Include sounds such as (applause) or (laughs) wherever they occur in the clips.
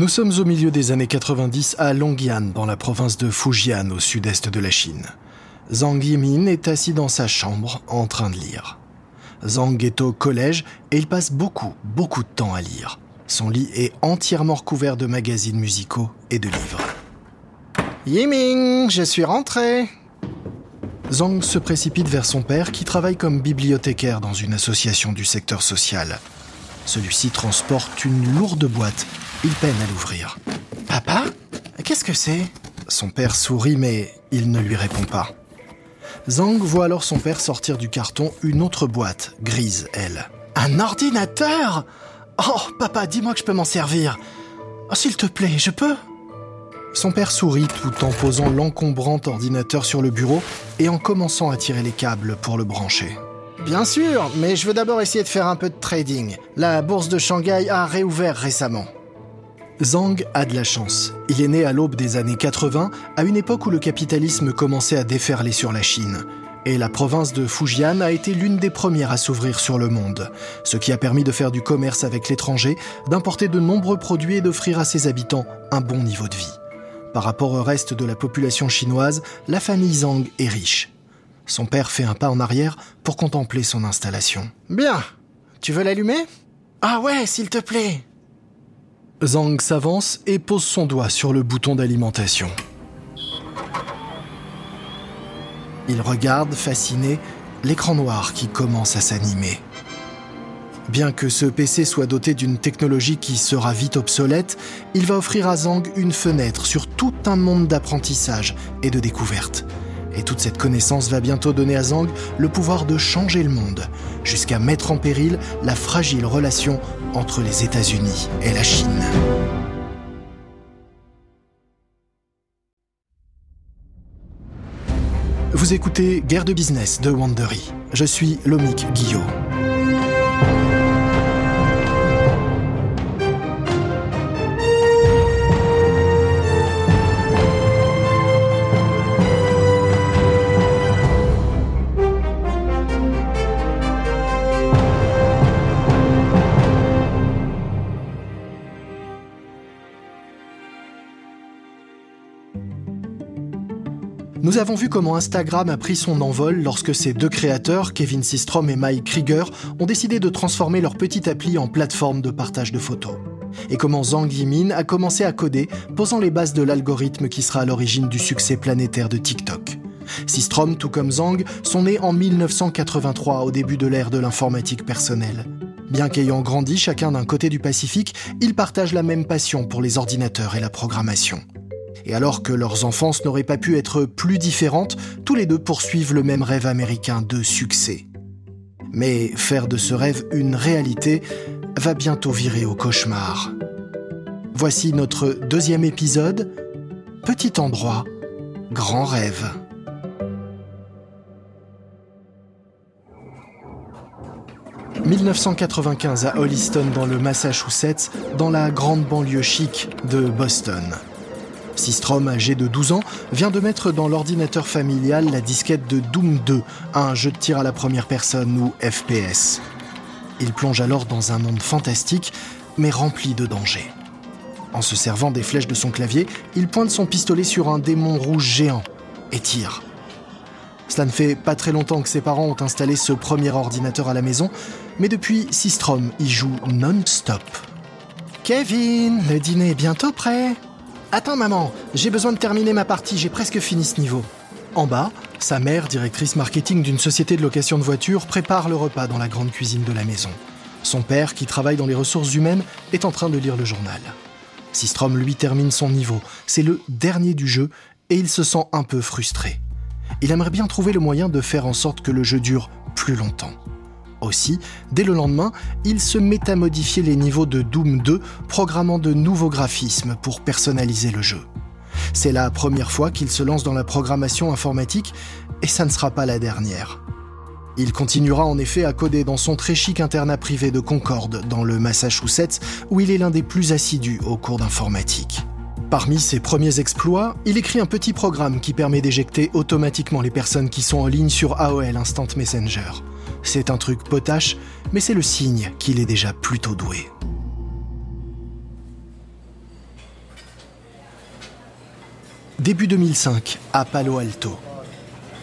Nous sommes au milieu des années 90 à Longyan, dans la province de Fujian, au sud-est de la Chine. Zhang Yimin est assis dans sa chambre en train de lire. Zhang est au collège et il passe beaucoup, beaucoup de temps à lire. Son lit est entièrement recouvert de magazines musicaux et de livres. Yiming, je suis rentré. Zhang se précipite vers son père qui travaille comme bibliothécaire dans une association du secteur social. Celui-ci transporte une lourde boîte il peine à l'ouvrir. Papa Qu'est-ce que c'est? Son père sourit mais il ne lui répond pas. Zhang voit alors son père sortir du carton une autre boîte, grise, elle. Un ordinateur Oh, papa, dis-moi que je peux m'en servir. Oh, s'il te plaît, je peux? Son père sourit tout en posant l'encombrant ordinateur sur le bureau et en commençant à tirer les câbles pour le brancher. Bien sûr, mais je veux d'abord essayer de faire un peu de trading. La bourse de Shanghai a réouvert récemment. Zhang a de la chance. Il est né à l'aube des années 80, à une époque où le capitalisme commençait à déferler sur la Chine. Et la province de Fujian a été l'une des premières à s'ouvrir sur le monde, ce qui a permis de faire du commerce avec l'étranger, d'importer de nombreux produits et d'offrir à ses habitants un bon niveau de vie. Par rapport au reste de la population chinoise, la famille Zhang est riche. Son père fait un pas en arrière pour contempler son installation. Bien. Tu veux l'allumer? Ah ouais, s'il te plaît. Zhang s'avance et pose son doigt sur le bouton d'alimentation. Il regarde, fasciné, l'écran noir qui commence à s'animer. Bien que ce PC soit doté d'une technologie qui sera vite obsolète, il va offrir à Zhang une fenêtre sur tout un monde d'apprentissage et de découverte. Et toute cette connaissance va bientôt donner à Zhang le pouvoir de changer le monde, jusqu'à mettre en péril la fragile relation entre les États-Unis et la Chine. Vous écoutez Guerre de business de Wandery. Je suis Lomik Guillot. Nous avons vu comment Instagram a pris son envol lorsque ses deux créateurs, Kevin Systrom et Mike Krieger, ont décidé de transformer leur petite appli en plateforme de partage de photos. Et comment Zhang Yimin a commencé à coder, posant les bases de l'algorithme qui sera à l'origine du succès planétaire de TikTok. Systrom, tout comme Zhang, sont nés en 1983, au début de l'ère de l'informatique personnelle. Bien qu'ayant grandi chacun d'un côté du Pacifique, ils partagent la même passion pour les ordinateurs et la programmation. Et alors que leurs enfances n'auraient pas pu être plus différentes, tous les deux poursuivent le même rêve américain de succès. Mais faire de ce rêve une réalité va bientôt virer au cauchemar. Voici notre deuxième épisode, Petit endroit, grand rêve. « 1995 à Holliston dans le Massachusetts, dans la grande banlieue chic de Boston. Sistrom, âgé de 12 ans, vient de mettre dans l'ordinateur familial la disquette de Doom 2, un jeu de tir à la première personne ou FPS. Il plonge alors dans un monde fantastique, mais rempli de dangers. En se servant des flèches de son clavier, il pointe son pistolet sur un démon rouge géant et tire. Cela ne fait pas très longtemps que ses parents ont installé ce premier ordinateur à la maison, mais depuis, Sistrom y joue non-stop. Kevin, le dîner est bientôt prêt. Attends maman, j'ai besoin de terminer ma partie, j'ai presque fini ce niveau. En bas, sa mère, directrice marketing d'une société de location de voitures, prépare le repas dans la grande cuisine de la maison. Son père, qui travaille dans les ressources humaines, est en train de lire le journal. Sistrom lui termine son niveau. C'est le dernier du jeu et il se sent un peu frustré. Il aimerait bien trouver le moyen de faire en sorte que le jeu dure plus longtemps. Aussi, dès le lendemain, il se met à modifier les niveaux de Doom 2, programmant de nouveaux graphismes pour personnaliser le jeu. C'est la première fois qu'il se lance dans la programmation informatique, et ça ne sera pas la dernière. Il continuera en effet à coder dans son très chic internat privé de Concorde, dans le Massachusetts, où il est l'un des plus assidus au cours d'informatique. Parmi ses premiers exploits, il écrit un petit programme qui permet d'éjecter automatiquement les personnes qui sont en ligne sur AOL Instant Messenger. C'est un truc potache, mais c'est le signe qu'il est déjà plutôt doué. Début 2005, à Palo Alto.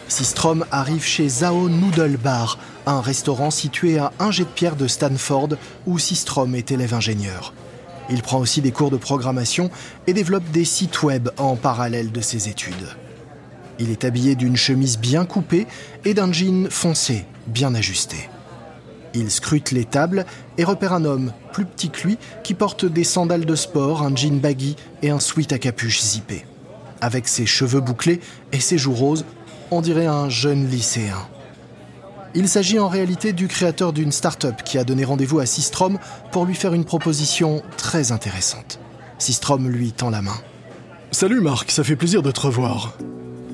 Sistrom arrive chez Zao Noodle Bar, un restaurant situé à un jet de pierre de Stanford où Sistrom est élève ingénieur. Il prend aussi des cours de programmation et développe des sites web en parallèle de ses études. Il est habillé d'une chemise bien coupée et d'un jean foncé, bien ajusté. Il scrute les tables et repère un homme, plus petit que lui, qui porte des sandales de sport, un jean baggy et un sweat à capuche zippé. Avec ses cheveux bouclés et ses joues roses, on dirait un jeune lycéen. Il s'agit en réalité du créateur d'une start-up qui a donné rendez-vous à Sistrom pour lui faire une proposition très intéressante. Sistrom lui tend la main. Salut Marc, ça fait plaisir de te revoir.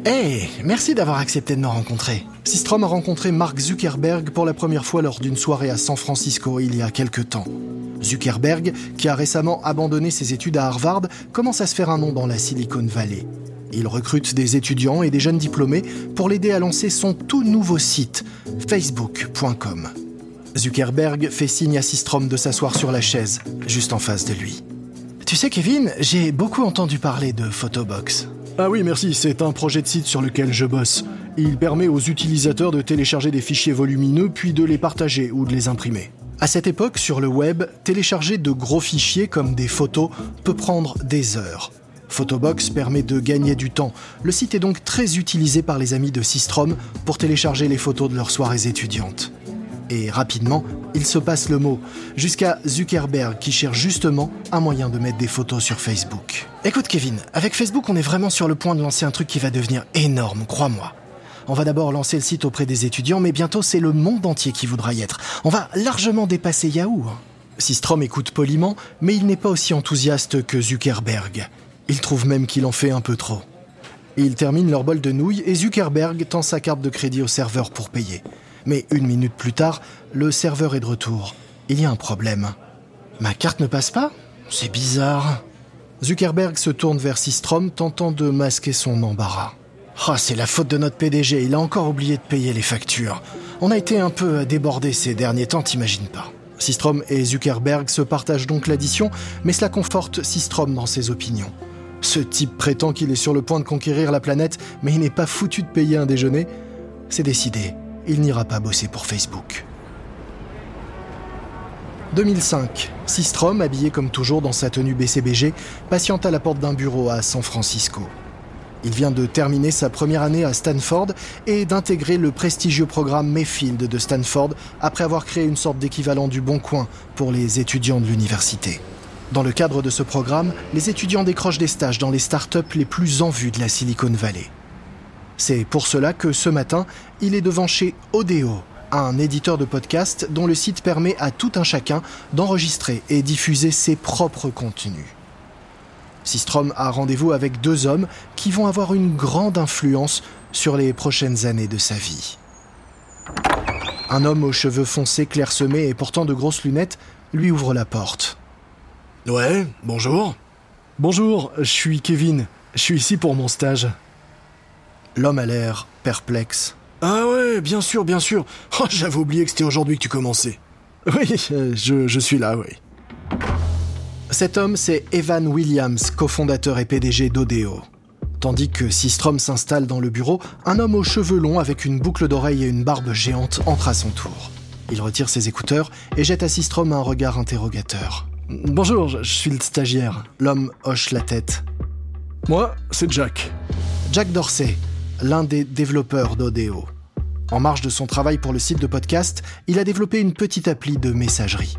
Hey, merci d'avoir accepté de nous rencontrer. Sistrom a rencontré Mark Zuckerberg pour la première fois lors d'une soirée à San Francisco il y a quelques temps. Zuckerberg, qui a récemment abandonné ses études à Harvard, commence à se faire un nom dans la Silicon Valley. Il recrute des étudiants et des jeunes diplômés pour l'aider à lancer son tout nouveau site, facebook.com. Zuckerberg fait signe à Sistrom de s'asseoir sur la chaise, juste en face de lui. Tu sais Kevin, j'ai beaucoup entendu parler de Photobox. Ah oui, merci, c'est un projet de site sur lequel je bosse. Il permet aux utilisateurs de télécharger des fichiers volumineux puis de les partager ou de les imprimer. À cette époque, sur le web, télécharger de gros fichiers comme des photos peut prendre des heures. Photobox permet de gagner du temps. Le site est donc très utilisé par les amis de Sistrom pour télécharger les photos de leurs soirées étudiantes. Et rapidement, il se passe le mot, jusqu'à Zuckerberg qui cherche justement un moyen de mettre des photos sur Facebook. Écoute Kevin, avec Facebook on est vraiment sur le point de lancer un truc qui va devenir énorme, crois-moi. On va d'abord lancer le site auprès des étudiants, mais bientôt c'est le monde entier qui voudra y être. On va largement dépasser Yahoo. Hein. Sistrom écoute poliment, mais il n'est pas aussi enthousiaste que Zuckerberg. Il trouve même qu'il en fait un peu trop. Ils terminent leur bol de nouilles et Zuckerberg tend sa carte de crédit au serveur pour payer. Mais une minute plus tard, le serveur est de retour. Il y a un problème. Ma carte ne passe pas? C'est bizarre. Zuckerberg se tourne vers Sistrom, tentant de masquer son embarras. oh, c'est la faute de notre PDG, il a encore oublié de payer les factures. On a été un peu débordés ces derniers temps, t'imagines pas. Sistrom et Zuckerberg se partagent donc l'addition, mais cela conforte Sistrom dans ses opinions. Ce type prétend qu'il est sur le point de conquérir la planète, mais il n'est pas foutu de payer un déjeuner. C'est décidé il n'ira pas bosser pour Facebook. 2005. Sistrom, habillé comme toujours dans sa tenue BCBG, patiente à la porte d'un bureau à San Francisco. Il vient de terminer sa première année à Stanford et d'intégrer le prestigieux programme Mayfield de Stanford après avoir créé une sorte d'équivalent du Bon Coin pour les étudiants de l'université. Dans le cadre de ce programme, les étudiants décrochent des stages dans les startups les plus en vue de la Silicon Valley. C'est pour cela que ce matin, il est devant chez Odeo, un éditeur de podcast dont le site permet à tout un chacun d'enregistrer et diffuser ses propres contenus. Sistrom a rendez-vous avec deux hommes qui vont avoir une grande influence sur les prochaines années de sa vie. Un homme aux cheveux foncés clairsemés et portant de grosses lunettes lui ouvre la porte. Ouais, bonjour. Bonjour, je suis Kevin. Je suis ici pour mon stage. L'homme a l'air perplexe. Ah ouais, bien sûr, bien sûr. (laughs) Oh, j'avais oublié que c'était aujourd'hui que tu commençais. Oui, euh, je, je suis là, oui. Cet homme, c'est Evan Williams, cofondateur et PDG d'Odeo. Tandis que Sistrom s'installe dans le bureau, un homme aux cheveux longs avec une boucle d'oreille et une barbe géante entre à son tour. Il retire ses écouteurs et jette à Sistrom un regard interrogateur. Bonjour, je suis le stagiaire. L'homme hoche la tête. Moi, c'est Jack. Jack Dorsey, l'un des développeurs d'Odeo. En marge de son travail pour le site de podcast, il a développé une petite appli de messagerie.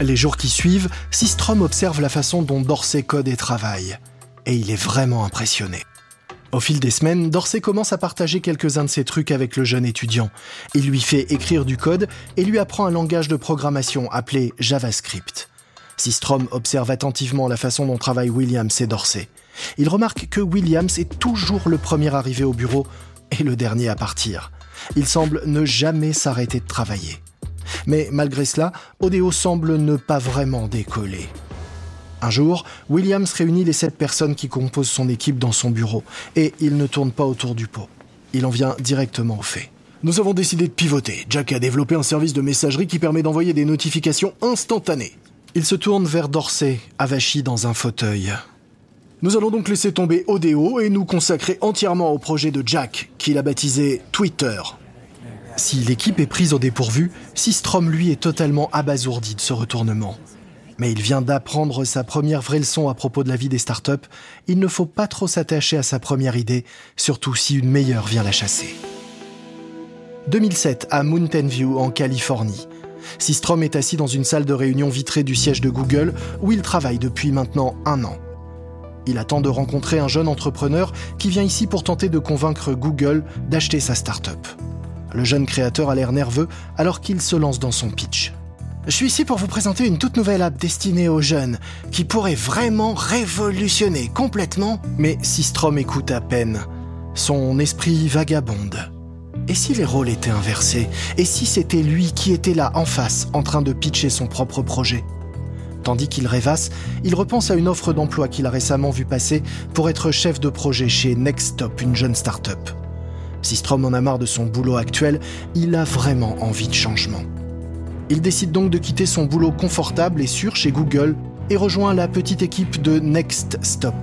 Les jours qui suivent, Sistrom observe la façon dont Dorsey code et travaille. Et il est vraiment impressionné. Au fil des semaines, Dorsey commence à partager quelques-uns de ses trucs avec le jeune étudiant. Il lui fait écrire du code et lui apprend un langage de programmation appelé JavaScript. Sistrom observe attentivement la façon dont travaillent Williams et Dorsey. Il remarque que Williams est toujours le premier arrivé au bureau et le dernier à partir. Il semble ne jamais s'arrêter de travailler. Mais malgré cela, Odeo semble ne pas vraiment décoller. Un jour, Williams réunit les sept personnes qui composent son équipe dans son bureau, et il ne tourne pas autour du pot. Il en vient directement au fait. Nous avons décidé de pivoter. Jack a développé un service de messagerie qui permet d'envoyer des notifications instantanées. Il se tourne vers Dorsey, avachi dans un fauteuil. Nous allons donc laisser tomber Odeo et nous consacrer entièrement au projet de Jack, qu'il a baptisé Twitter. Si l'équipe est prise au dépourvu, Systrom lui est totalement abasourdi de ce retournement. Mais il vient d'apprendre sa première vraie leçon à propos de la vie des startups. Il ne faut pas trop s'attacher à sa première idée, surtout si une meilleure vient la chasser. 2007 à Mountain View en Californie. Systrom est assis dans une salle de réunion vitrée du siège de Google où il travaille depuis maintenant un an. Il attend de rencontrer un jeune entrepreneur qui vient ici pour tenter de convaincre Google d'acheter sa startup. Le jeune créateur a l'air nerveux alors qu'il se lance dans son pitch. Je suis ici pour vous présenter une toute nouvelle app destinée aux jeunes, qui pourrait vraiment révolutionner complètement. Mais Systrom écoute à peine. Son esprit vagabonde. Et si les rôles étaient inversés Et si c'était lui qui était là, en face, en train de pitcher son propre projet Tandis qu'il rêvasse, il repense à une offre d'emploi qu'il a récemment vu passer pour être chef de projet chez Nextstop, une jeune start-up. Si Strom en a marre de son boulot actuel, il a vraiment envie de changement. Il décide donc de quitter son boulot confortable et sûr chez Google et rejoint la petite équipe de Nextstop.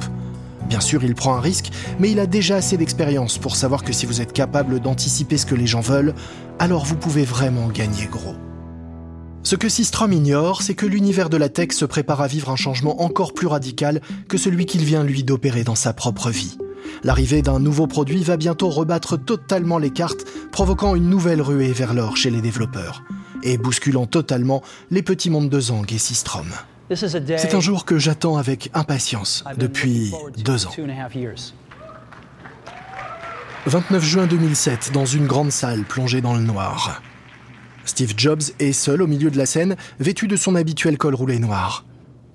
Bien sûr, il prend un risque, mais il a déjà assez d'expérience pour savoir que si vous êtes capable d'anticiper ce que les gens veulent, alors vous pouvez vraiment gagner gros. Ce que Systrom ignore, c'est que l'univers de la tech se prépare à vivre un changement encore plus radical que celui qu'il vient lui d'opérer dans sa propre vie. L'arrivée d'un nouveau produit va bientôt rebattre totalement les cartes, provoquant une nouvelle ruée vers l'or chez les développeurs, et bousculant totalement les petits mondes de Zang et Systrom. C'est un jour que j'attends avec impatience depuis deux ans. 29 juin 2007, dans une grande salle plongée dans le noir. Steve Jobs est seul au milieu de la scène, vêtu de son habituel col roulé noir.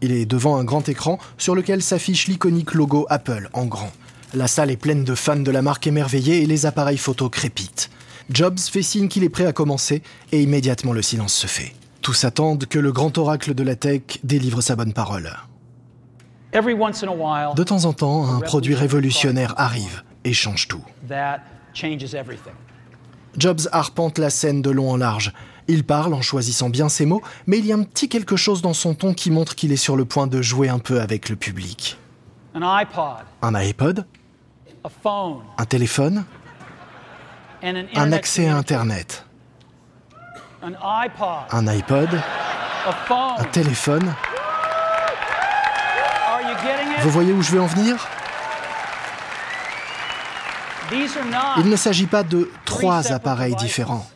Il est devant un grand écran sur lequel s'affiche l'iconique logo Apple en grand. La salle est pleine de fans de la marque émerveillée et les appareils photo crépitent. Jobs fait signe qu'il est prêt à commencer et immédiatement le silence se fait. Tous attendent que le grand oracle de la tech délivre sa bonne parole. De temps en temps, un produit révolutionnaire arrive et change tout. Jobs arpente la scène de long en large. Il parle en choisissant bien ses mots, mais il y a un petit quelque chose dans son ton qui montre qu'il est sur le point de jouer un peu avec le public. Un iPod Un téléphone Un accès à Internet Un iPod. Un téléphone. Vous voyez où je vais en venir? Il ne s'agit pas de trois appareils différents,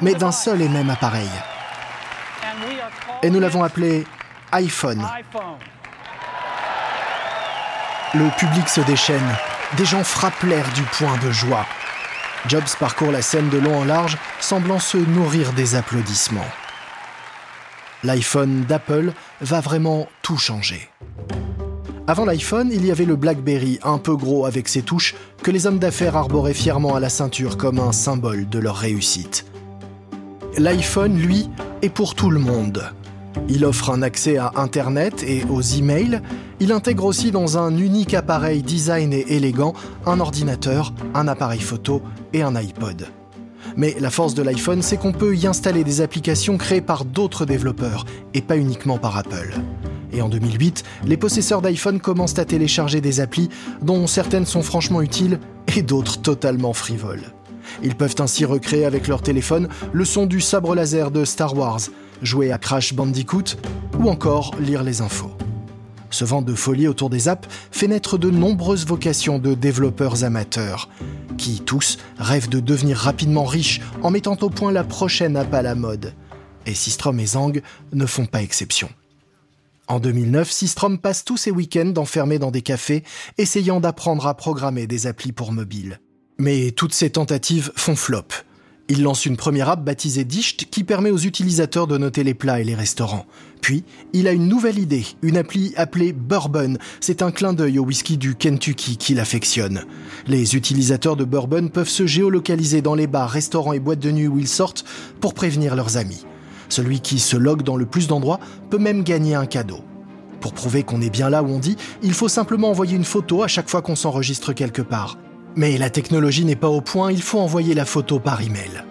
mais d'un seul et même appareil. Et nous l'avons appelé iPhone. Le public se déchaîne. Des gens frappent l'air du point de joie. Jobs parcourt la scène de long en large, semblant se nourrir des applaudissements. L'iPhone d'Apple va vraiment tout changer. Avant l'iPhone, il y avait le BlackBerry, un peu gros avec ses touches, que les hommes d'affaires arboraient fièrement à la ceinture comme un symbole de leur réussite. L'iPhone, lui, est pour tout le monde. Il offre un accès à Internet et aux emails. Il intègre aussi dans un unique appareil design et élégant un ordinateur, un appareil photo et un iPod. Mais la force de l'iPhone, c'est qu'on peut y installer des applications créées par d'autres développeurs et pas uniquement par Apple. Et en 2008, les possesseurs d'iPhone commencent à télécharger des applis dont certaines sont franchement utiles et d'autres totalement frivoles. Ils peuvent ainsi recréer avec leur téléphone le son du sabre laser de Star Wars, jouer à Crash Bandicoot ou encore lire les infos. Ce vent de folie autour des apps fait naître de nombreuses vocations de développeurs amateurs, qui tous rêvent de devenir rapidement riches en mettant au point la prochaine app à la mode. Et Systrom et Zang ne font pas exception. En 2009, Systrom passe tous ses week-ends enfermés dans des cafés, essayant d'apprendre à programmer des applis pour mobile. Mais toutes ces tentatives font flop. Il lance une première app baptisée Disht qui permet aux utilisateurs de noter les plats et les restaurants. Puis, il a une nouvelle idée, une appli appelée Bourbon. C'est un clin d'œil au whisky du Kentucky qu'il affectionne. Les utilisateurs de Bourbon peuvent se géolocaliser dans les bars, restaurants et boîtes de nuit où ils sortent pour prévenir leurs amis. Celui qui se logue dans le plus d'endroits peut même gagner un cadeau. Pour prouver qu'on est bien là où on dit, il faut simplement envoyer une photo à chaque fois qu'on s'enregistre quelque part. Mais la technologie n'est pas au point, il faut envoyer la photo par email.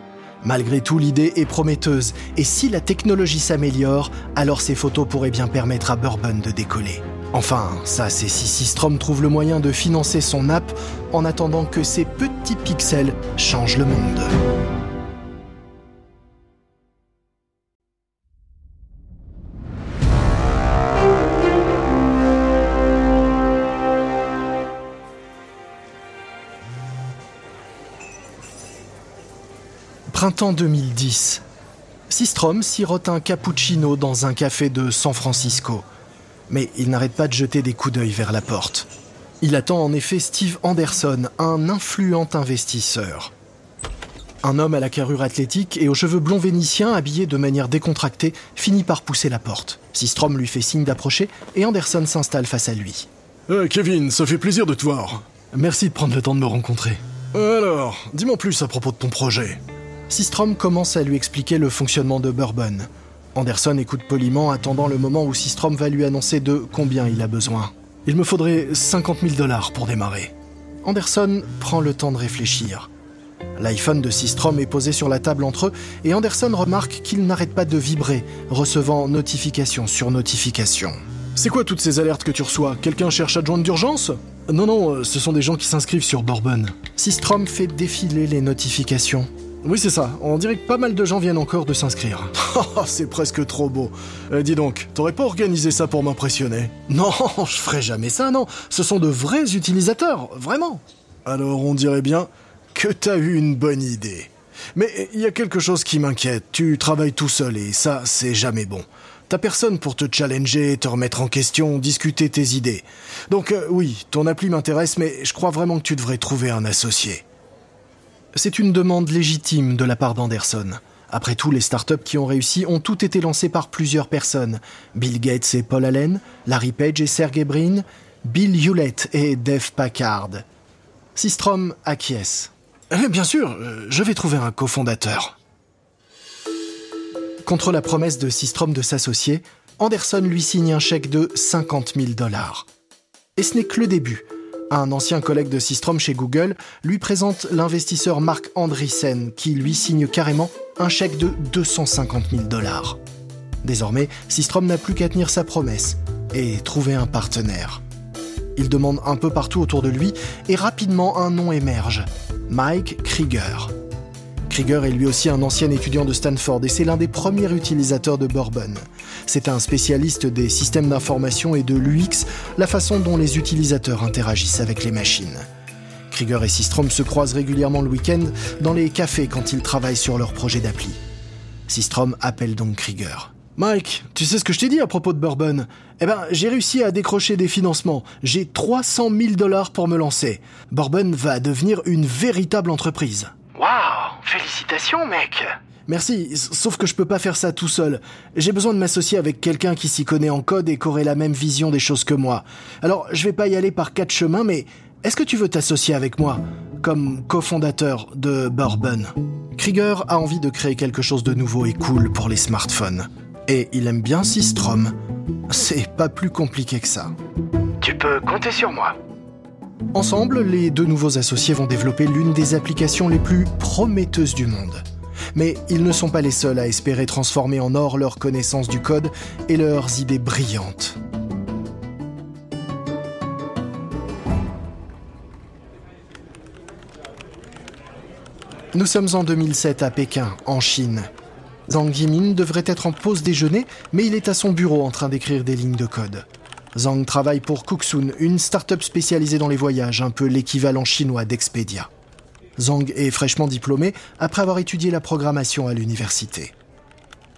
Malgré tout, l'idée est prometteuse, et si la technologie s'améliore, alors ces photos pourraient bien permettre à Bourbon de décoller. Enfin, ça c'est si Systrom trouve le moyen de financer son app en attendant que ces petits pixels changent le monde. Printemps 2010. Sistrom sirote un cappuccino dans un café de San Francisco. Mais il n'arrête pas de jeter des coups d'œil vers la porte. Il attend en effet Steve Anderson, un influent investisseur. Un homme à la carrure athlétique et aux cheveux blonds vénitiens habillé de manière décontractée finit par pousser la porte. Sistrom lui fait signe d'approcher et Anderson s'installe face à lui. Euh, Kevin, ça fait plaisir de te voir. Merci de prendre le temps de me rencontrer. Alors, dis-moi plus à propos de ton projet. Sistrom commence à lui expliquer le fonctionnement de Bourbon. Anderson écoute poliment, attendant le moment où Sistrom va lui annoncer de combien il a besoin. Il me faudrait 50 000 dollars pour démarrer. Anderson prend le temps de réfléchir. L'iPhone de Sistrom est posé sur la table entre eux et Anderson remarque qu'il n'arrête pas de vibrer, recevant notification sur notification. C'est quoi toutes ces alertes que tu reçois? Quelqu'un cherche à joindre d'urgence? Non, non, euh, ce sont des gens qui s'inscrivent sur Bourbon. Sistrom fait défiler les notifications. Oui, c'est ça. On dirait que pas mal de gens viennent encore de s'inscrire. (laughs) Oh, c'est presque trop beau. Euh, dis donc, t'aurais pas organisé ça pour m'impressionner? Non, (laughs) je ferais jamais ça, non. Ce sont de vrais utilisateurs, vraiment. Alors on dirait bien que t'as eu une bonne idée. Mais il y a quelque chose qui m'inquiète. Tu travailles tout seul et ça, c'est jamais bon. T'as personne pour te challenger, te remettre en question, discuter tes idées. Donc euh, oui, ton appli m'intéresse, mais je crois vraiment que tu devrais trouver un associé. C'est une demande légitime de la part d'Anderson. Après tout, les startups qui ont réussi ont toutes été lancées par plusieurs personnes. Bill Gates et Paul Allen, Larry Page et Sergey Brin, Bill Hewlett et Dave Packard. Systrom acquiesce. Eh, bien sûr, euh, je vais trouver un cofondateur. Contre la promesse de Systrom de s'associer, Anderson lui signe un chèque de 50 000 dollars. Et ce n'est que le début. Un ancien collègue de Systrom chez Google lui présente l'investisseur Mark Andreessen qui lui signe carrément un chèque de 250 000 dollars. Désormais, Systrom n'a plus qu'à tenir sa promesse et trouver un partenaire. Il demande un peu partout autour de lui et rapidement un nom émerge, Mike Krieger. Krieger est lui aussi un ancien étudiant de Stanford et c'est l'un des premiers utilisateurs de Bourbon. C'est un spécialiste des systèmes d'information et de l'UX, la façon dont les utilisateurs interagissent avec les machines. Krieger et Systrom se croisent régulièrement le week-end dans les cafés quand ils travaillent sur leur projet d'appli. Systrom appelle donc Krieger. Mike, tu sais ce que je t'ai dit à propos de Bourbon? Eh ben, j'ai réussi à décrocher des financements. J'ai 300 000 dollars pour me lancer. Bourbon va devenir une véritable entreprise. Waouh Félicitations, mec Merci, sauf que je peux pas faire ça tout seul. J'ai besoin de m'associer avec quelqu'un qui s'y connaît en code et qui aurait la même vision des choses que moi. Alors, je vais pas y aller par quatre chemins, mais est-ce que tu veux t'associer avec moi comme cofondateur de Bourbon? Krieger a envie de créer quelque chose de nouveau et cool pour les smartphones. Et il aime bien Systrom. C'est pas plus compliqué que ça. Tu peux compter sur moi. Ensemble, les deux nouveaux associés vont développer l'une des applications les plus prometteuses du monde. Mais ils ne sont pas les seuls à espérer transformer en or leur connaissance du code et leurs idées brillantes. Nous sommes en 2007 à Pékin, en Chine. Zhang Yimin devrait être en pause déjeuner, mais il est à son bureau en train d'écrire des lignes de code. Zhang travaille pour Cooksoon, une start-up spécialisée dans les voyages, un peu l'équivalent chinois d'Expedia. Zhang est fraîchement diplômé après avoir étudié la programmation à l'université.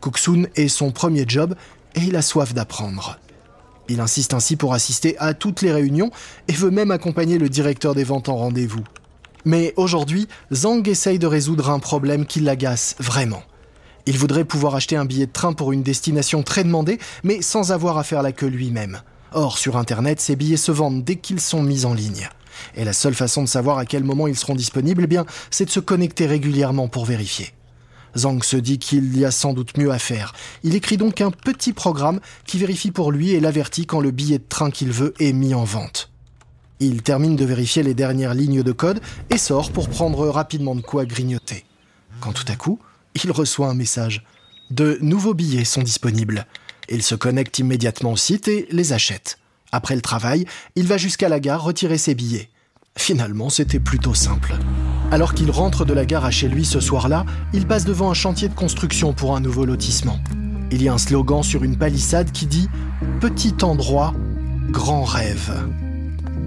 Cooksoon est son premier job et il a soif d'apprendre. Il insiste ainsi pour assister à toutes les réunions et veut même accompagner le directeur des ventes en rendez-vous. Mais aujourd'hui, Zhang essaye de résoudre un problème qui l'agace vraiment. Il voudrait pouvoir acheter un billet de train pour une destination très demandée, mais sans avoir à faire la queue lui-même. Or, sur Internet, ces billets se vendent dès qu'ils sont mis en ligne. Et la seule façon de savoir à quel moment ils seront disponibles, eh c'est de se connecter régulièrement pour vérifier. Zhang se dit qu'il y a sans doute mieux à faire. Il écrit donc un petit programme qui vérifie pour lui et l'avertit quand le billet de train qu'il veut est mis en vente. Il termine de vérifier les dernières lignes de code et sort pour prendre rapidement de quoi grignoter. Quand tout à coup, il reçoit un message. De nouveaux billets sont disponibles. Il se connecte immédiatement au site et les achète. Après le travail, il va jusqu'à la gare retirer ses billets. Finalement, c'était plutôt simple. Alors qu'il rentre de la gare à chez lui ce soir-là, il passe devant un chantier de construction pour un nouveau lotissement. Il y a un slogan sur une palissade qui dit Petit endroit, grand rêve.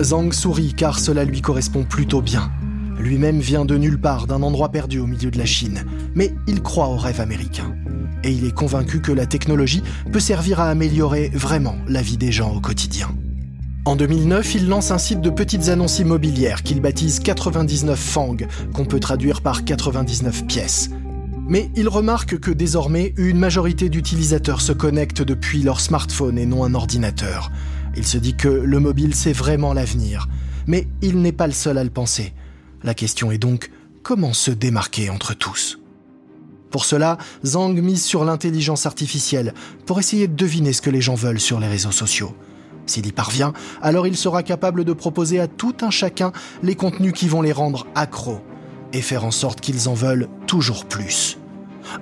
Zhang sourit car cela lui correspond plutôt bien. Lui-même vient de nulle part, d'un endroit perdu au milieu de la Chine, mais il croit au rêve américain. Et il est convaincu que la technologie peut servir à améliorer vraiment la vie des gens au quotidien. En 2009, il lance un site de petites annonces immobilières qu'il baptise 99 Fang, qu'on peut traduire par 99 pièces. Mais il remarque que désormais, une majorité d'utilisateurs se connectent depuis leur smartphone et non un ordinateur. Il se dit que le mobile, c'est vraiment l'avenir. Mais il n'est pas le seul à le penser. La question est donc comment se démarquer entre tous? Pour cela, Zhang mise sur l'intelligence artificielle pour essayer de deviner ce que les gens veulent sur les réseaux sociaux. S'il y parvient, alors il sera capable de proposer à tout un chacun les contenus qui vont les rendre accros et faire en sorte qu'ils en veulent toujours plus.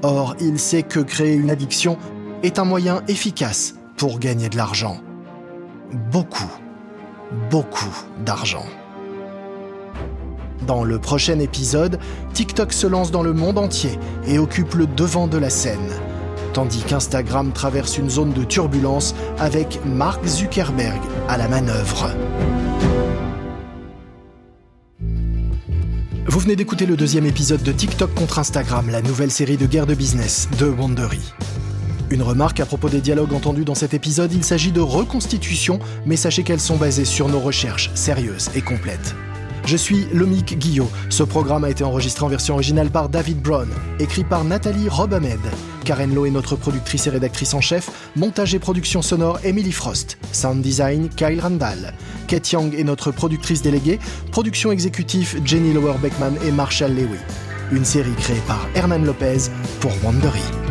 Or, il sait que créer une addiction est un moyen efficace pour gagner de l'argent. Beaucoup, beaucoup d'argent. Dans le prochain épisode, TikTok se lance dans le monde entier et occupe le devant de la scène tandis qu'Instagram traverse une zone de turbulence avec Mark Zuckerberg à la manœuvre. Vous venez d'écouter le deuxième épisode de TikTok contre Instagram, la nouvelle série de guerre de business de Wandery. Une remarque à propos des dialogues entendus dans cet épisode, il s'agit de reconstitutions, mais sachez qu'elles sont basées sur nos recherches sérieuses et complètes. Je suis Lomik Guillot. Ce programme a été enregistré en version originale par David Brown, écrit par Nathalie Robamed. Karen Lowe est notre productrice et rédactrice en chef, montage et production sonore Emily Frost, sound design Kyle Randall. Kate Young est notre productrice déléguée, production exécutive Jenny Lower Beckman et Marshall Lewy. Une série créée par Hernan Lopez pour Wandery.